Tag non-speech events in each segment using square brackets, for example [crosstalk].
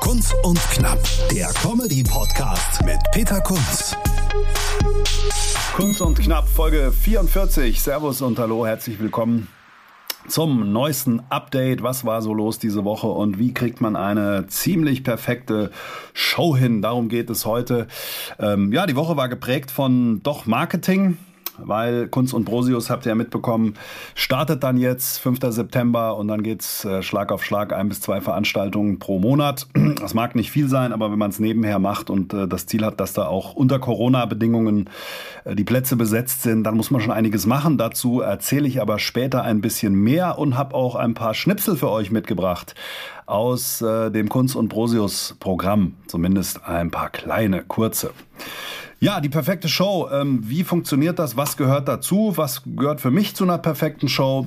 Kunz und Knapp, der Comedy-Podcast mit Peter Kunz. Kunst und Knapp, Folge 44. Servus und hallo, herzlich willkommen zum neuesten Update. Was war so los diese Woche und wie kriegt man eine ziemlich perfekte Show hin? Darum geht es heute. Ähm, ja, die Woche war geprägt von doch Marketing weil Kunst und Brosius, habt ihr ja mitbekommen, startet dann jetzt 5. September und dann geht's äh, Schlag auf Schlag, ein bis zwei Veranstaltungen pro Monat. [clears throat] Das mag nicht viel sein, aber wenn man es nebenher macht und äh, das Ziel hat, dass da auch unter Corona-Bedingungen äh, die Plätze besetzt sind, dann muss man schon einiges machen. Dazu erzähle ich aber später ein bisschen mehr und habe auch ein paar Schnipsel für euch mitgebracht aus dem Kunst und Brosius Programm, zumindest ein paar kleine, kurze. Ja, die perfekte Show. Ähm, wie funktioniert das? Was gehört dazu? Was gehört für mich zu einer perfekten Show?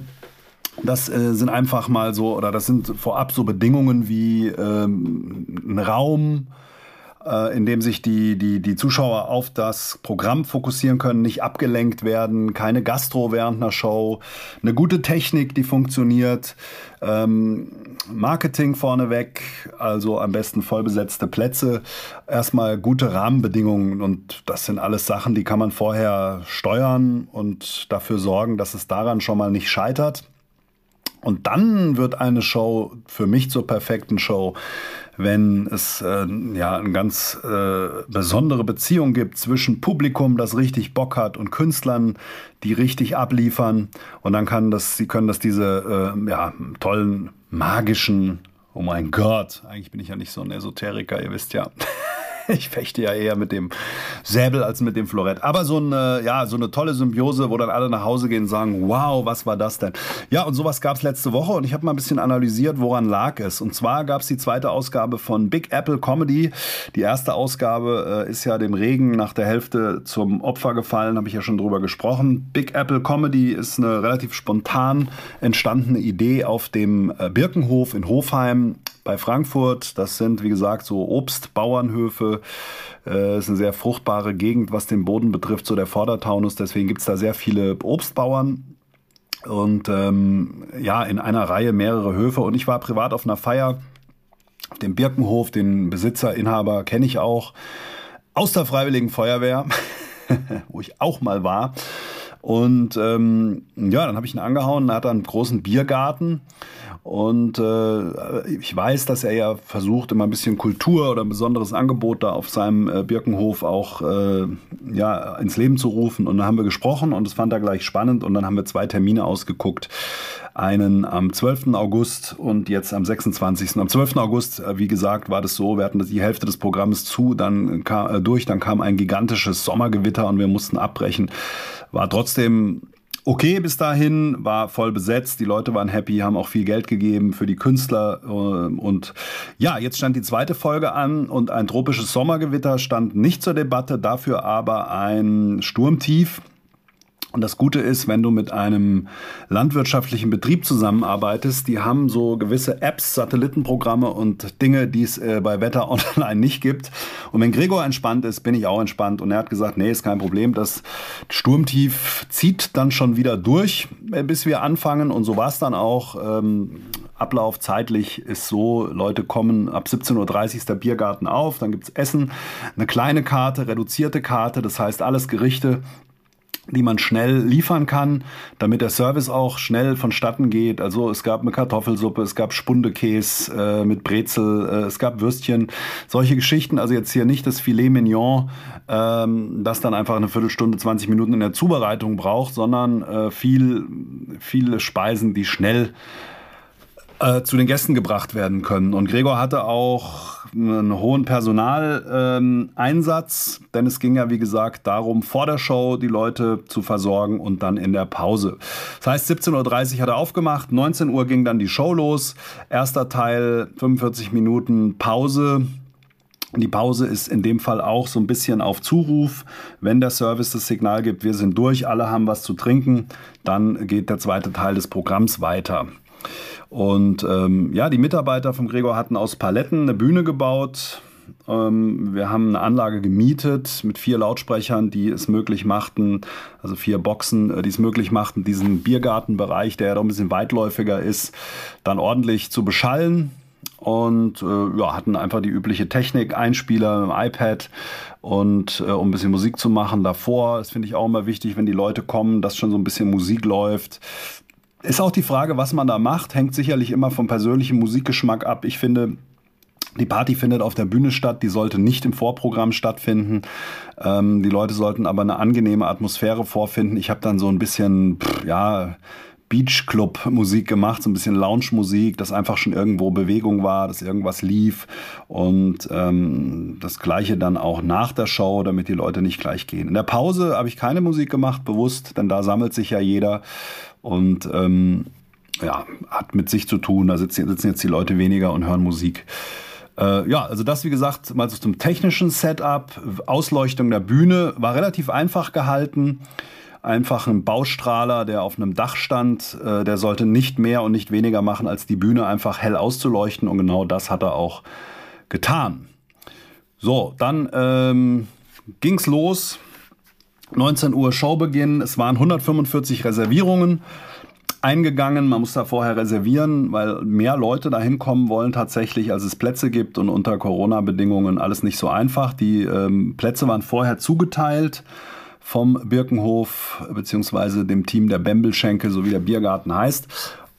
Das äh, sind einfach mal so, oder das sind vorab so Bedingungen wie ähm, ein Raum, äh, in dem sich die, die, die Zuschauer auf das Programm fokussieren können, nicht abgelenkt werden, keine Gastro während einer Show, eine gute Technik, die funktioniert, ähm, Marketing vorneweg, also am besten vollbesetzte Plätze, erstmal gute Rahmenbedingungen und das sind alles Sachen, die kann man vorher steuern und dafür sorgen, dass es daran schon mal nicht scheitert. Und dann wird eine Show für mich zur perfekten Show, wenn es äh, ja eine ganz äh, besondere Beziehung gibt zwischen Publikum, das richtig Bock hat, und Künstlern, die richtig abliefern. Und dann kann das, sie können das diese äh, ja, tollen magischen, oh mein Gott, eigentlich bin ich ja nicht so ein Esoteriker, ihr wisst ja. [laughs] Ich fechte ja eher mit dem Säbel als mit dem Florett. Aber so eine, ja, so eine tolle Symbiose, wo dann alle nach Hause gehen und sagen, wow, was war das denn? Ja, und sowas gab es letzte Woche und ich habe mal ein bisschen analysiert, woran lag es. Und zwar gab es die zweite Ausgabe von Big Apple Comedy. Die erste Ausgabe äh, ist ja dem Regen nach der Hälfte zum Opfer gefallen, habe ich ja schon drüber gesprochen. Big Apple Comedy ist eine relativ spontan entstandene Idee auf dem äh, Birkenhof in Hofheim bei Frankfurt. Das sind, wie gesagt, so Obstbauernhöfe. Äh, ist eine sehr fruchtbare Gegend, was den Boden betrifft, so der Vordertaunus. Deswegen gibt es da sehr viele Obstbauern. Und ähm, ja, in einer Reihe mehrere Höfe. Und ich war privat auf einer Feier auf dem Birkenhof. Den Besitzer, Inhaber kenne ich auch aus der Freiwilligen Feuerwehr, [laughs] wo ich auch mal war. Und ähm, ja, dann habe ich ihn angehauen. Er hat einen großen Biergarten. Und äh, ich weiß, dass er ja versucht, immer ein bisschen Kultur oder ein besonderes Angebot da auf seinem äh, Birkenhof auch äh, ja, ins Leben zu rufen. Und dann haben wir gesprochen und das fand er gleich spannend. Und dann haben wir zwei Termine ausgeguckt. Einen am 12. August und jetzt am 26. Am 12. August, äh, wie gesagt, war das so, wir hatten die Hälfte des Programms zu, dann kam, äh, durch, dann kam ein gigantisches Sommergewitter und wir mussten abbrechen. War trotzdem okay bis dahin, war voll besetzt, die Leute waren happy, haben auch viel Geld gegeben für die Künstler äh, und ja, jetzt stand die zweite Folge an und ein tropisches Sommergewitter stand nicht zur Debatte, dafür aber ein Sturmtief und das Gute ist, wenn du mit einem landwirtschaftlichen Betrieb zusammenarbeitest, die haben so gewisse Apps, Satellitenprogramme und Dinge, die es äh, bei Wetter [laughs] Online nicht gibt. Und wenn Gregor entspannt ist, bin ich auch entspannt. Und er hat gesagt, nee, ist kein Problem. Das Sturmtief zieht dann schon wieder durch, äh, bis wir anfangen. Und so war es dann auch. Ähm, Ablauf zeitlich ist so, Leute kommen ab 17.30 Uhr der Biergarten auf, dann gibt's Essen, eine kleine Karte, reduzierte Karte, das heißt alles Gerichte, die man schnell liefern kann, damit der Service auch schnell vonstatten geht. Also es gab eine Kartoffelsuppe, es gab Spundekäse äh, mit Brezel, äh, es gab Würstchen, solche Geschichten. Also jetzt hier nicht das Filet Mignon, ähm, das dann einfach eine Viertelstunde, 20 Minuten in der Zubereitung braucht, sondern äh, viel, viele Speisen, die schnell äh, zu den Gästen gebracht werden können. Und Gregor hatte auch einen hohen Personaleinsatz, denn es ging ja, wie gesagt, darum, vor der Show die Leute zu versorgen und dann in der Pause. Das heißt, 17.30 Uhr hat er aufgemacht, 19 Uhr ging dann die Show los. Erster Teil, 45 Minuten Pause, Die Pause ist in dem Fall auch so ein bisschen auf Zuruf. Wenn der Service das Signal gibt, wir sind durch, alle haben was zu trinken, dann geht der zweite Teil des Programms weiter. Und ähm, ja, die Mitarbeiter von Gregor hatten aus Paletten eine Bühne gebaut. Ähm, wir haben eine Anlage gemietet mit vier Lautsprechern, die es möglich machten, also vier Boxen, äh, die es möglich machten, diesen Biergartenbereich, der ja doch ein bisschen weitläufiger ist, dann ordentlich zu beschallen und äh, ja, hatten einfach die übliche Technik, Einspieler im iPad und äh, um ein bisschen Musik zu machen davor. Das finde ich auch immer wichtig, wenn die Leute kommen, dass schon so ein bisschen Musik läuft. Ist auch die Frage, was man da macht, hängt sicherlich immer vom persönlichen Musikgeschmack ab. Ich finde, die Party findet auf der Bühne statt, die sollte nicht im Vorprogramm stattfinden. Ähm, die Leute sollten aber eine angenehme Atmosphäre vorfinden. Ich habe dann so ein bisschen, pff, ja, Beachclub-Musik gemacht, so ein bisschen Lounge-Musik, dass einfach schon irgendwo Bewegung war, dass irgendwas lief. Und ähm, das gleiche dann auch nach der Show, damit die Leute nicht gleich gehen. In der Pause habe ich keine Musik gemacht, bewusst, denn da sammelt sich ja jeder. Und ähm, ja, hat mit sich zu tun. Da sitzen, sitzen jetzt die Leute weniger und hören Musik. Äh, ja, also das, wie gesagt, mal so zum technischen Setup. Ausleuchtung der Bühne war relativ einfach gehalten einfach ein Baustrahler, der auf einem Dach stand, äh, der sollte nicht mehr und nicht weniger machen, als die Bühne einfach hell auszuleuchten. Und genau das hat er auch getan. So, dann ähm, ging's los. 19 Uhr Showbeginn. Es waren 145 Reservierungen eingegangen. Man muss da vorher reservieren, weil mehr Leute da hinkommen wollen tatsächlich, als es Plätze gibt und unter Corona-Bedingungen alles nicht so einfach. Die ähm, Plätze waren vorher zugeteilt vom Birkenhof beziehungsweise dem Team der Bembelschenke, so wie der Biergarten heißt.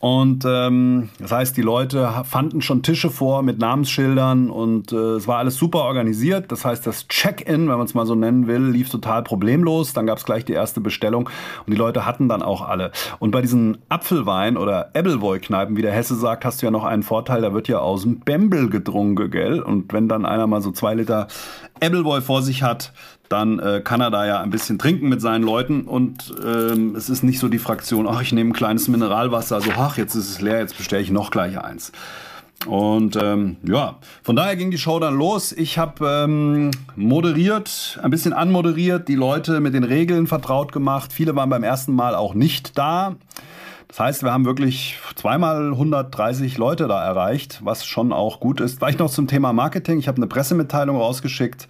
Und ähm, das heißt, die Leute fanden schon Tische vor mit Namensschildern und äh, es war alles super organisiert. Das heißt, das Check-in, wenn man es mal so nennen will, lief total problemlos. Dann gab es gleich die erste Bestellung und die Leute hatten dann auch alle. Und bei diesen Apfelwein- oder Ebbelwoi-Kneipen, wie der Hesse sagt, hast du ja noch einen Vorteil, da wird ja aus dem Bembel gedrungen, gell? Und wenn dann einer mal so zwei Liter Ebbelwoi vor sich hat, dann äh, kann er da ja ein bisschen trinken mit seinen Leuten und ähm, es ist nicht so die Fraktion, ach, ich nehme ein kleines Mineralwasser, so, ach, jetzt ist es leer, jetzt bestelle ich noch gleich eins. Und ähm, ja, von daher ging die Show dann los. Ich habe ähm, moderiert, ein bisschen anmoderiert, die Leute mit den Regeln vertraut gemacht. Viele waren beim ersten Mal auch nicht da. Das heißt, wir haben wirklich zweimal 130 Leute da erreicht, was schon auch gut ist. War ich noch zum Thema Marketing. Ich habe eine Pressemitteilung rausgeschickt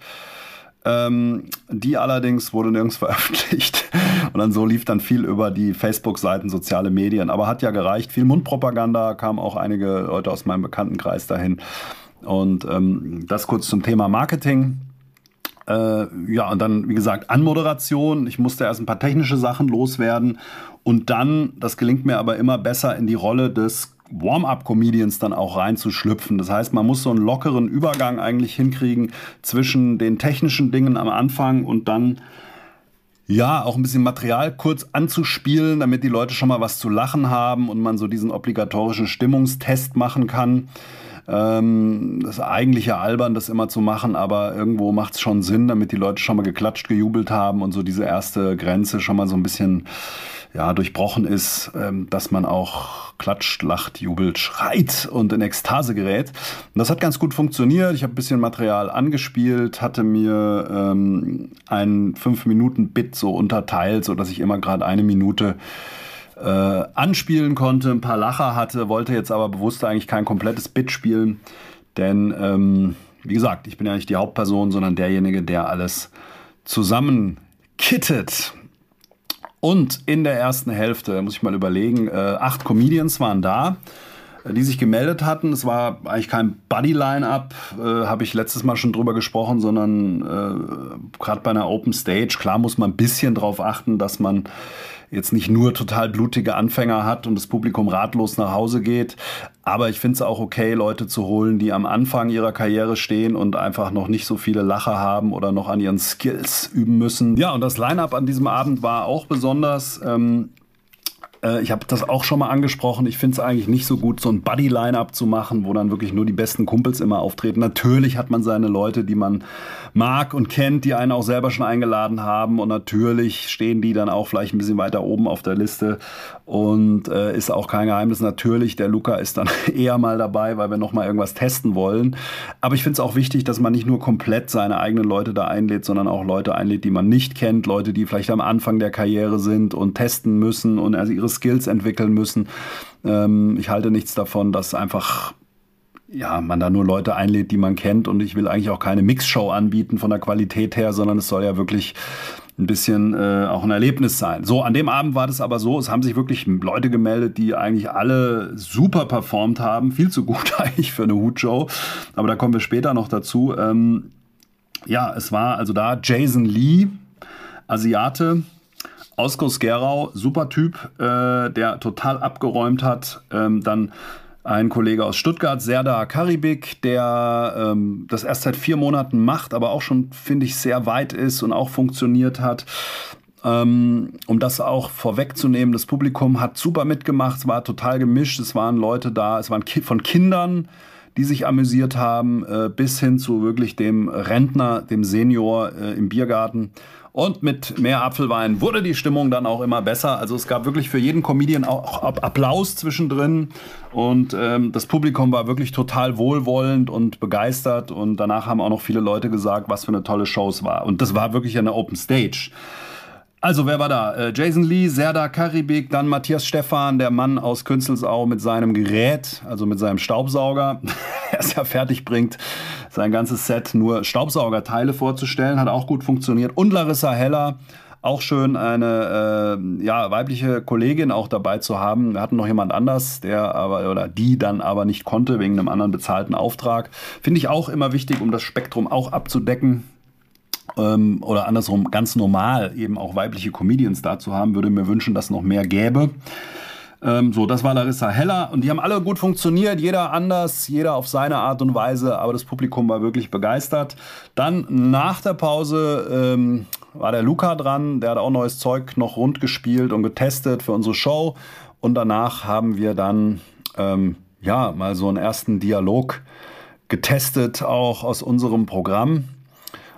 ähm, die allerdings wurde nirgends [laughs] veröffentlicht. Und dann so lief dann viel über die Facebook-Seiten, soziale Medien. Aber hat ja gereicht. Viel Mundpropaganda, kamen auch einige Leute aus meinem Bekanntenkreis dahin. Und ähm, das kurz zum Thema Marketing. Äh, ja, und dann, wie gesagt, Anmoderation. Ich musste erst ein paar technische Sachen loswerden. Und dann, das gelingt mir aber immer besser, in die Rolle des Warm-up-Comedians dann auch reinzuschlüpfen. Das heißt, man muss so einen lockeren Übergang eigentlich hinkriegen zwischen den technischen Dingen am Anfang und dann ja, auch ein bisschen Material kurz anzuspielen, damit die Leute schon mal was zu lachen haben und man so diesen obligatorischen Stimmungstest machen kann. Ähm, das ist eigentlich ja albern, das immer zu machen, aber irgendwo macht es schon Sinn, damit die Leute schon mal geklatscht, gejubelt haben und so diese erste Grenze schon mal so ein bisschen ja, durchbrochen ist, ähm, dass man auch klatscht, lacht, jubelt, schreit und in Ekstase gerät. Und das hat ganz gut funktioniert. Ich habe ein bisschen Material angespielt, hatte mir ähm, ein 5-Minuten-Bit so unterteilt, so dass ich immer gerade eine Minute äh, anspielen konnte, ein paar Lacher hatte, wollte jetzt aber bewusst eigentlich kein komplettes Bit spielen, denn ähm, wie gesagt, ich bin ja nicht die Hauptperson, sondern derjenige, der alles zusammenkittet. Und in der ersten Hälfte, muss ich mal überlegen, äh, acht Comedians waren da, äh, die sich gemeldet hatten. Es war eigentlich kein Buddy-Line-Up, äh, habe ich letztes Mal schon drüber gesprochen, sondern äh, gerade bei einer Open Stage, klar muss man ein bisschen drauf achten, dass man jetzt nicht nur total blutige Anfänger hat und das Publikum ratlos nach Hause geht. Aber ich finde es auch okay, Leute zu holen, die am Anfang ihrer Karriere stehen und einfach noch nicht so viele Lacher haben oder noch an ihren Skills üben müssen. Ja, und das Line-up an diesem Abend war auch besonders. Ähm, Äh, ich habe das auch schon mal angesprochen. Ich finde es eigentlich nicht so gut, so ein Buddy-Line-Up zu machen, wo dann wirklich nur die besten Kumpels immer auftreten. Natürlich hat man seine Leute, die man mag und kennt, die einen auch selber schon eingeladen haben. Und natürlich stehen die dann auch vielleicht ein bisschen weiter oben auf der Liste. Und äh, ist auch kein Geheimnis. Natürlich, der Luca ist dann [laughs] eher mal dabei, weil wir noch mal irgendwas testen wollen. Aber ich finde es auch wichtig, dass man nicht nur komplett seine eigenen Leute da einlädt, sondern auch Leute einlädt, die man nicht kennt, Leute, die vielleicht am Anfang der Karriere sind und testen müssen und also ihre Skills entwickeln müssen. Ähm, ich halte nichts davon, dass einfach ja, man da nur Leute einlädt, die man kennt und ich will eigentlich auch keine Mixshow anbieten von der Qualität her, sondern es soll ja wirklich ein bisschen äh, auch ein Erlebnis sein. So, an dem Abend war das aber so, es haben sich wirklich Leute gemeldet, die eigentlich alle super performt haben, viel zu gut [laughs] eigentlich für eine Hutshow, aber da kommen wir später noch dazu. Ähm, ja, es war also da Jason Lee, Asiate, aus Gerau, super Typ, äh, der total abgeräumt hat. Ähm, dann ein Kollege aus Stuttgart, Serda Karibik, der ähm, das erst seit vier Monaten macht, aber auch schon, finde ich, sehr weit ist und auch funktioniert hat. Ähm, um das auch vorwegzunehmen, das Publikum hat super mitgemacht, es war total gemischt, es waren Leute da, es waren Ki von Kindern, die sich amüsiert haben, äh, bis hin zu wirklich dem Rentner, dem Senior äh, im Biergarten. Und mit mehr Apfelwein wurde die Stimmung dann auch immer besser. Also es gab wirklich für jeden Comedian auch Applaus zwischendrin. Und ähm, das Publikum war wirklich total wohlwollend und begeistert. Und danach haben auch noch viele Leute gesagt, was für eine tolle Show es war. Und das war wirklich eine Open Stage. Also, wer war da? Äh, Jason Lee, Serda Karibik, dann Matthias Stephan, der Mann aus Künzelsau mit seinem Gerät, also mit seinem Staubsauger, [laughs] der es ja fertig bringt, sein ganzes Set nur Staubsaugerteile vorzustellen, hat auch gut funktioniert. Und Larissa Heller, auch schön eine äh, ja, weibliche Kollegin auch dabei zu haben. Wir hatten noch jemand anders, der aber oder die dann aber nicht konnte wegen einem anderen bezahlten Auftrag. Finde ich auch immer wichtig, um das Spektrum auch abzudecken ähm, oder andersrum ganz normal eben auch weibliche Comedians da zu haben, würde mir wünschen, dass noch mehr gäbe. Ähm, so, das war Larissa Heller und die haben alle gut funktioniert, jeder anders, jeder auf seine Art und Weise, aber das Publikum war wirklich begeistert. Dann nach der Pause ähm, war der Luca dran, der hat auch neues Zeug noch rund gespielt und getestet für unsere Show und danach haben wir dann ähm, ja mal so einen ersten Dialog getestet, auch aus unserem Programm.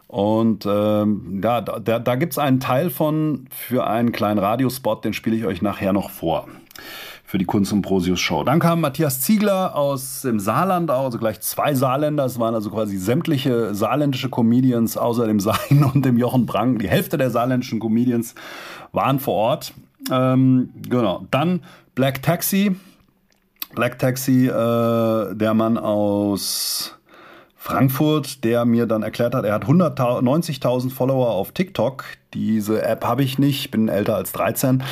Und ähm, ja, da, da gibt es einen Teil von für einen kleinen Radiospot, den spiele ich euch nachher noch vor. Für die Kunst und Prosius Show. Dann kam Matthias Ziegler aus dem Saarland, also gleich zwei Saarländer. Es waren also quasi sämtliche saarländische Comedians, außer dem Sein [laughs] und dem Jochen Brang. Die Hälfte der saarländischen Comedians waren vor Ort. Ähm, genau. Dann Black Taxi. Black Taxi, äh, der Mann aus Frankfurt, der mir dann erklärt hat, er hat 90.000 Follower auf TikTok. Diese App habe ich nicht, bin älter als 13.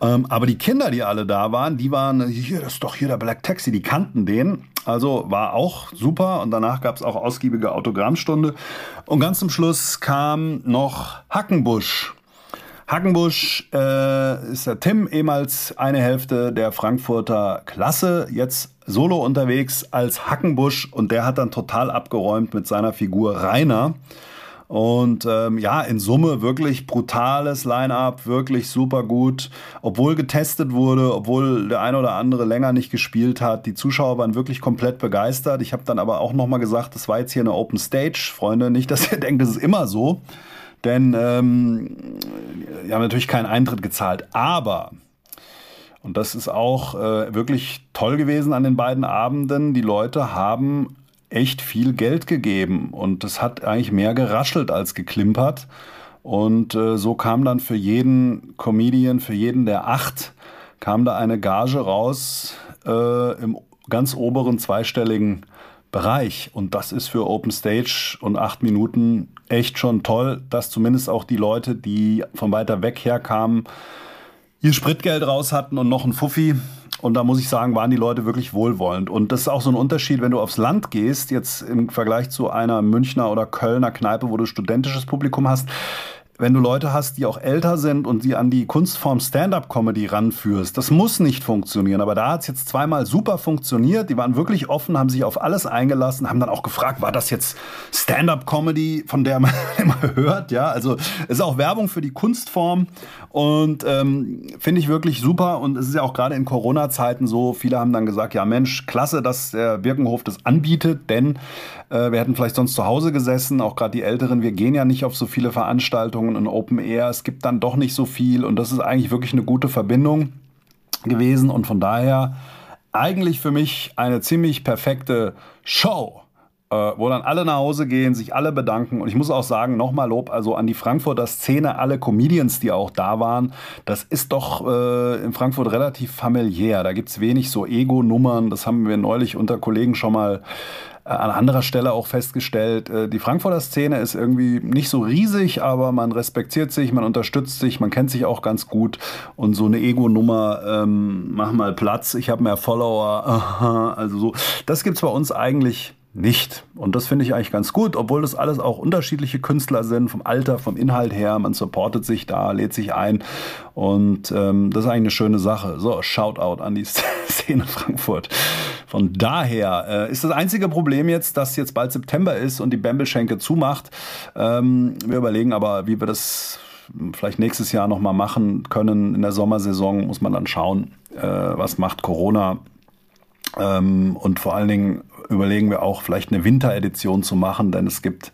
Ähm, aber die Kinder, die alle da waren, die waren, hier, das ist doch hier der Black Taxi, die kannten den. Also war auch super und danach gab es auch ausgiebige Autogrammstunde. Und ganz zum Schluss kam noch Hackenbusch. Hackenbusch äh, ist der Tim, ehemals eine Hälfte der Frankfurter Klasse, jetzt solo unterwegs als Hackenbusch und der hat dann total abgeräumt mit seiner Figur Rainer. Und ähm, ja, in Summe wirklich brutales Line-up, wirklich super gut. Obwohl getestet wurde, obwohl der eine oder andere länger nicht gespielt hat. Die Zuschauer waren wirklich komplett begeistert. Ich habe dann aber auch nochmal gesagt, das war jetzt hier eine Open Stage, Freunde. Nicht, dass ihr [laughs] denkt, das ist immer so. Denn ähm, wir haben natürlich keinen Eintritt gezahlt. Aber, und das ist auch äh, wirklich toll gewesen an den beiden Abenden, die Leute haben echt viel Geld gegeben. Und es hat eigentlich mehr geraschelt als geklimpert. Und äh, so kam dann für jeden Comedian, für jeden der acht, kam da eine Gage raus äh, im ganz oberen zweistelligen Bereich. Und das ist für Open Stage und acht Minuten echt schon toll, dass zumindest auch die Leute, die von weiter weg herkamen, ihr Spritgeld raus hatten und noch ein Fuffi. Und da muss ich sagen, waren die Leute wirklich wohlwollend. Und das ist auch so ein Unterschied, wenn du aufs Land gehst, jetzt im Vergleich zu einer Münchner oder Kölner Kneipe, wo du studentisches Publikum hast wenn du Leute hast, die auch älter sind und die an die Kunstform Stand-up-Comedy ranführst. Das muss nicht funktionieren, aber da hat es jetzt zweimal super funktioniert. Die waren wirklich offen, haben sich auf alles eingelassen, haben dann auch gefragt, war das jetzt Stand-up-Comedy, von der man [laughs] immer hört? Ja, also ist auch Werbung für die Kunstform und ähm, finde ich wirklich super. Und es ist ja auch gerade in Corona-Zeiten so, viele haben dann gesagt, ja Mensch, klasse, dass der Birkenhof das anbietet, denn äh, wir hätten vielleicht sonst zu Hause gesessen, auch gerade die Älteren, wir gehen ja nicht auf so viele Veranstaltungen und Open Air, es gibt dann doch nicht so viel und das ist eigentlich wirklich eine gute Verbindung gewesen und von daher eigentlich für mich eine ziemlich perfekte Show äh, wo dann alle nach Hause gehen, sich alle bedanken. Und ich muss auch sagen, nochmal Lob also an die Frankfurter Szene, alle Comedians, die auch da waren. Das ist doch äh, in Frankfurt relativ familiär. Da gibt's wenig so Ego-Nummern. Das haben wir neulich unter Kollegen schon mal an anderer Stelle auch festgestellt, äh, die Frankfurter Szene ist irgendwie nicht so riesig, aber man respektiert sich, man unterstützt sich, man kennt sich auch ganz gut. Und so eine Ego-Nummer, ähm, mach mal Platz, ich habe mehr Follower, [laughs] also so, das gibt's bei uns eigentlich nicht. Und das finde ich eigentlich ganz gut, obwohl das alles auch unterschiedliche Künstler sind, vom Alter, vom Inhalt her. Man supportet sich da, lädt sich ein. Und ähm, das ist eigentlich eine schöne Sache. So, Shoutout an die [laughs] Szene Frankfurt. Von daher äh, ist das einzige Problem jetzt, dass jetzt bald September ist und die Bembelschenke zumacht. Ähm, wir überlegen aber, wie wir das vielleicht nächstes Jahr nochmal machen können. In der Sommersaison muss man dann schauen, äh, was macht Corona. Ähm, und vor allen Dingen überlegen wir auch, vielleicht eine Winteredition zu machen, denn es gibt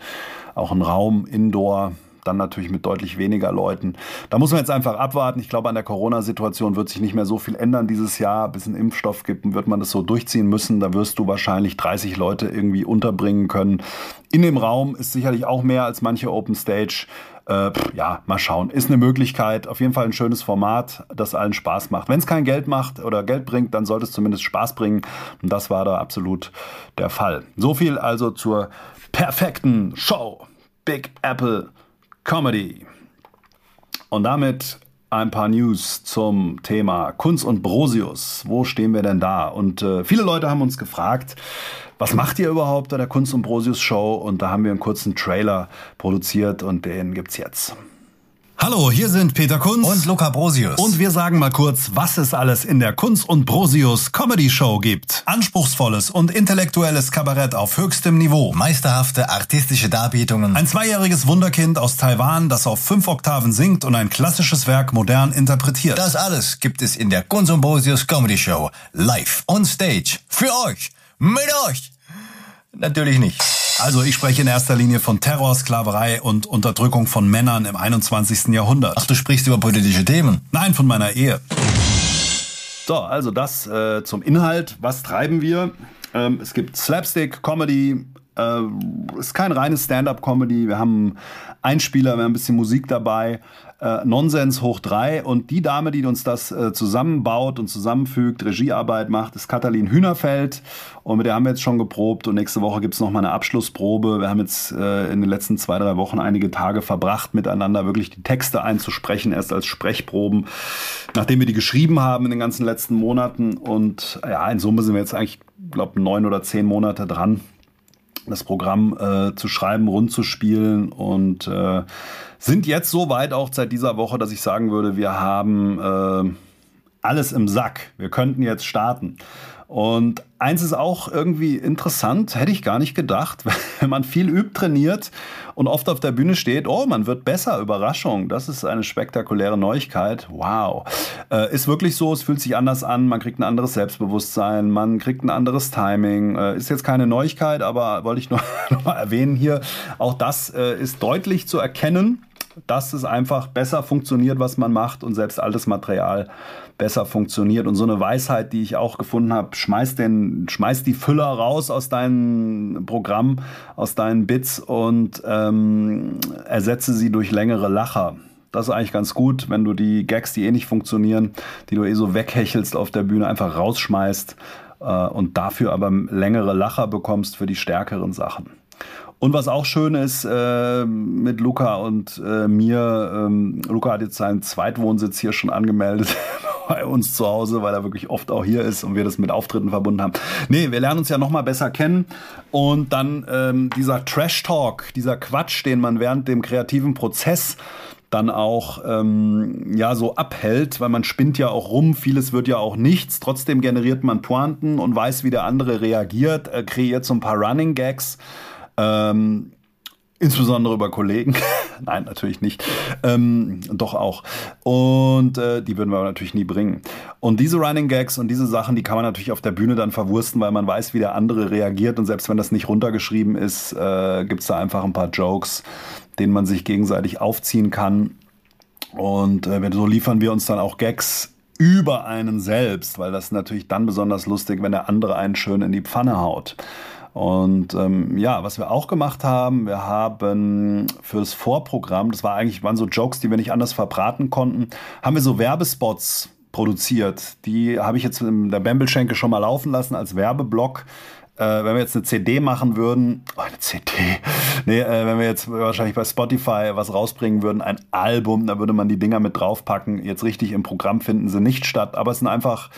auch einen Raum indoor, dann natürlich mit deutlich weniger Leuten. Da muss man jetzt einfach abwarten. Ich glaube, an der Corona-Situation wird sich nicht mehr so viel ändern dieses Jahr. Bis einen Impfstoff gibt, wird man das so durchziehen müssen. Da wirst du wahrscheinlich 30 Leute irgendwie unterbringen können. In dem Raum ist sicherlich auch mehr als manche Open Stage. Äh, ja, mal schauen. Ist eine Möglichkeit. Auf jeden Fall ein schönes Format, das allen Spaß macht. Wenn es kein Geld macht oder Geld bringt, dann sollte es zumindest Spaß bringen. Und das war da absolut der Fall. So viel also zur perfekten Show. Big Apple Comedy. Und damit ein paar News zum Thema Kunst und Brosius. Wo stehen wir denn da? Und äh, viele Leute haben uns gefragt, was macht ihr überhaupt bei der Kunst und Brosius Show? Und da haben wir einen kurzen Trailer produziert und den gibt's jetzt. Hallo, hier sind Peter Kunz und Luca Brosius. Und wir sagen mal kurz, was es alles in der Kunz und Brosius Comedy Show gibt. Anspruchsvolles und intellektuelles Kabarett auf höchstem Niveau. Meisterhafte artistische Darbietungen. Ein zweijähriges Wunderkind aus Taiwan, das auf fünf Oktaven singt und ein klassisches Werk modern interpretiert. Das alles gibt es in der Kunz und Brosius Comedy Show. Live on stage. Für euch. Mit euch. Natürlich nicht. Also ich spreche in erster Linie von Terror, Sklaverei und Unterdrückung von Männern im 21. Jahrhundert. Ach, du sprichst über politische Themen? Nein, von meiner Ehe. So, also das äh, zum Inhalt. Was treiben wir? Ähm, es gibt Slapstick, Comedy. Äh, ist kein reines Stand-up-Comedy. Wir haben Einspieler, wir haben ein bisschen Musik dabei äh, Nonsens hoch drei. Und die Dame, die uns das äh, zusammenbaut und zusammenfügt, Regiearbeit macht, ist Katalin Hühnerfeld. Und mit der haben wir jetzt schon geprobt. Und nächste Woche gibt's noch mal eine Abschlussprobe. Wir haben jetzt äh, in den letzten zwei, drei Wochen einige Tage verbracht, miteinander wirklich die Texte einzusprechen, erst als Sprechproben, nachdem wir die geschrieben haben in den ganzen letzten Monaten. Und ja, in Summe sind wir jetzt eigentlich, glaube neun oder zehn Monate dran das Programm äh, zu schreiben, rund zu spielen und äh, sind jetzt so weit auch seit dieser Woche, dass ich sagen würde, wir haben äh, alles im Sack. Wir könnten jetzt starten. Und eins ist auch irgendwie interessant, hätte ich gar nicht gedacht, [laughs] wenn man viel übt, trainiert und oft auf der Bühne steht, oh, man wird besser, Überraschung, das ist eine spektakuläre Neuigkeit, wow. Äh, ist wirklich so, es fühlt sich anders an, man kriegt ein anderes Selbstbewusstsein, man kriegt ein anderes Timing, äh, ist jetzt keine Neuigkeit, aber wollte ich nur [laughs] noch mal erwähnen hier, auch das äh, ist deutlich zu erkennen dass es einfach besser funktioniert, was man macht und selbst altes Material besser funktioniert. Und so eine Weisheit, die ich auch gefunden habe, schmeiß, den, schmeiß die Füller raus aus deinem Programm, aus deinen Bits und ähm, ersetze sie durch längere Lacher. Das ist eigentlich ganz gut, wenn du die Gags, die eh nicht funktionieren, die du eh so weghechelst auf der Bühne, einfach rausschmeißt äh, und dafür aber längere Lacher bekommst für die stärkeren Sachen. Und was auch schön ist äh, mit Luca und äh, mir, ähm, Luca hat jetzt seinen Zweitwohnsitz hier schon angemeldet [laughs] bei uns zu Hause, weil er wirklich oft auch hier ist und wir das mit Auftritten verbunden haben. Nee, wir lernen uns ja noch mal besser kennen und dann ähm, dieser Trash-Talk, dieser Quatsch, den man während dem kreativen Prozess dann auch ähm, ja so abhält, weil man spinnt ja auch rum, vieles wird ja auch nichts. Trotzdem generiert man Pointen und weiß, wie der andere reagiert, äh, kreiert so ein paar Running Gags. Ähm, Insbesondere über Kollegen. [laughs] Nein, natürlich nicht. Ähm, doch auch. Und äh, die würden wir natürlich nie bringen. Und diese Running Gags und diese Sachen, die kann man natürlich auf der Bühne dann verwursten, weil man weiß, wie der andere reagiert. Und selbst wenn das nicht runtergeschrieben ist, äh, gibt es da einfach ein paar Jokes, denen man sich gegenseitig aufziehen kann. Und äh, so liefern wir uns dann auch Gags über einen selbst, weil das natürlich dann besonders lustig, wenn der andere einen schön in die Pfanne haut. Und ähm, ja, was wir auch gemacht haben, wir haben für das Vorprogramm, das war eigentlich, waren so Jokes, die wir nicht anders verbraten konnten, haben wir so Werbespots produziert. Die habe ich jetzt in der Bembelschenke schon mal laufen lassen als Werbeblock. Äh, wenn wir jetzt eine CD machen würden, oh, eine CD, [laughs] nee, äh, wenn wir jetzt wahrscheinlich bei Spotify was rausbringen würden, ein Album, da würde man die Dinger mit draufpacken. Jetzt richtig im Programm finden sie nicht statt, aber es sind einfach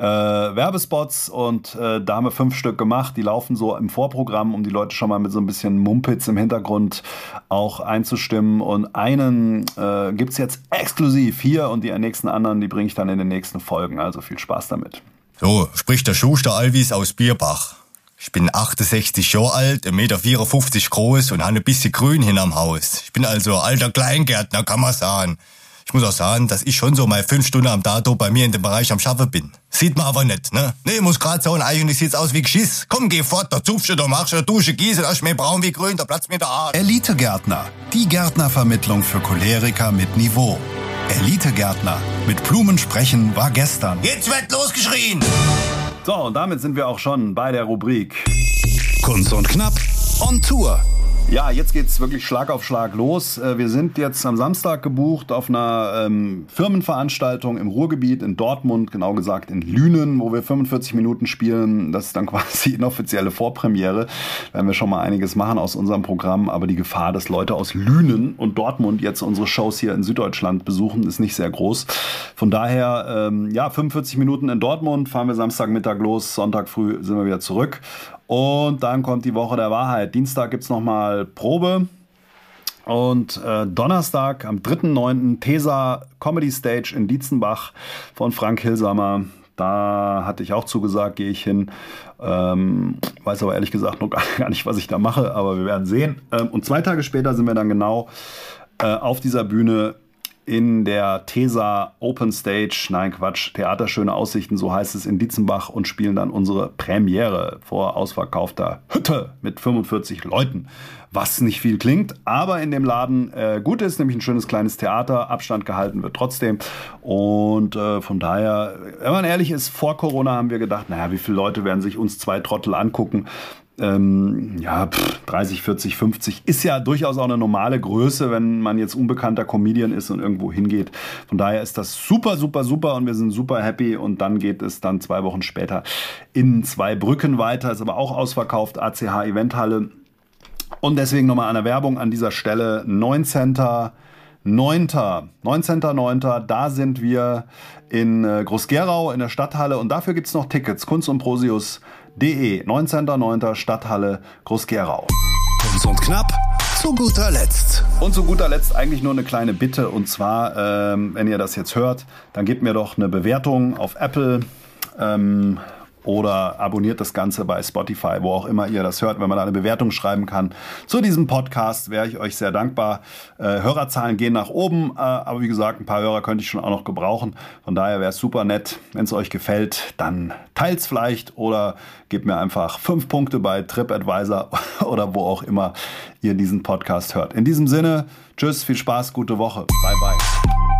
äh, Werbespots und äh, da haben wir fünf Stück gemacht. Die laufen so im Vorprogramm, um die Leute schon mal mit so ein bisschen Mumpitz im Hintergrund auch einzustimmen. Und einen äh, gibt es jetzt exklusiv hier und die nächsten anderen, die bringe ich dann in den nächsten Folgen. Also viel Spaß damit. So, spricht der Schuster Alvis aus Bierbach. Ich bin 68 Jahre alt, 1,54 Meter groß und habe ein bisschen Grün hinterm Haus. Ich bin also alter Kleingärtner, kann man sagen. Ich muss auch sagen, dass ich schon so mal fünf Stunden am Dato bei mir in dem Bereich am Schaffen bin. Sieht man aber nicht, ne? Nee, ich muss grad sagen, eigentlich sieht's aus wie Geschiss. Komm, geh fort, da zupfst du, da machst du, da Dusche, gieße, da ist mir braun wie grün, da platzt mir der Arsch. Elite-Gärtner. Die Gärtnervermittlung für Choleriker mit Niveau. Elite-Gärtner. Mit Blumen sprechen war gestern. Jetzt wird losgeschrien! So, und damit sind wir auch schon bei der Rubrik Kunst und Knapp on Tour. Ja, jetzt geht's wirklich Schlag auf Schlag los. Äh, wir sind jetzt am Samstag gebucht auf einer ähm, Firmenveranstaltung im Ruhrgebiet in Dortmund, genau gesagt in Lünen, wo wir 45 Minuten spielen. Das ist dann [laughs] quasi inoffizielle Vorpremiere. Da werden wir schon mal einiges machen aus unserem Programm, aber die Gefahr, dass Leute aus Lünen und Dortmund jetzt unsere Shows hier in Süddeutschland besuchen, ist nicht sehr groß. Von daher, ähm, ja, 45 Minuten in Dortmund, fahren wir Samstagmittag los, Sonntag früh sind wir wieder zurück. Und dann kommt die Woche der Wahrheit. Dienstag gibt es nochmal Probe. Und äh, Donnerstag am 3.9. Tesa Comedy Stage in Dietzenbach von Frank Hilsamer. Da hatte ich auch zugesagt, gehe ich hin. Ähm, weiß aber ehrlich gesagt noch [laughs] gar nicht, was ich da mache, aber wir werden sehen. Ähm, und zwei Tage später sind wir dann genau äh, auf dieser Bühne in der TESA Open Stage, nein Quatsch, Theater Schöne Aussichten, so heißt es in Dietzenbach und spielen dann unsere Premiere vor ausverkaufter Hütte mit 45 Leuten. Was nicht viel klingt, aber in dem Laden äh, gut ist, nämlich ein schönes kleines Theater, Abstand gehalten wird trotzdem. Und äh, von daher, wenn man ehrlich ist, vor Corona haben wir gedacht, naja, wie viele Leute werden sich uns zwei Trottel angucken? Ähm, ja, pff, 30, 40, 50 ist ja durchaus auch eine normale Größe, wenn man jetzt unbekannter Comedian ist und irgendwo hingeht. Von daher ist das super, super, super und wir sind super happy und dann geht es dann zwei Wochen später in zwei Brücken weiter, ist aber auch ausverkauft, ACH Eventhalle. Und deswegen nochmal eine Werbung an dieser Stelle. 19. 9. 19.9. Da sind wir in äh, Groß-Gerau in der Stadthalle und dafür gibt es noch Tickets. Kunst und Prosius De 19.09. Stadthalle Groß-Gerau. Und knapp. Zu guter Letzt. Und zu guter Letzt eigentlich nur eine kleine Bitte. Und zwar, ähm, wenn ihr das jetzt hört, dann gebt mir doch eine Bewertung auf Apple. Ähm, oder abonniert das Ganze bei Spotify, wo auch immer ihr das hört. Wenn man da eine Bewertung schreiben kann zu diesem Podcast, wäre ich euch sehr dankbar. Äh, Hörerzahlen gehen nach oben, äh, aber wie gesagt, ein paar Hörer könnte ich schon auch noch gebrauchen. Von daher wäre es super nett. Wenn es euch gefällt, dann teilt es vielleicht oder gebt mir einfach fünf Punkte bei TripAdvisor [laughs] oder wo auch immer ihr diesen Podcast hört. In diesem Sinne, tschüss, viel Spaß, gute Woche. Bye, bye.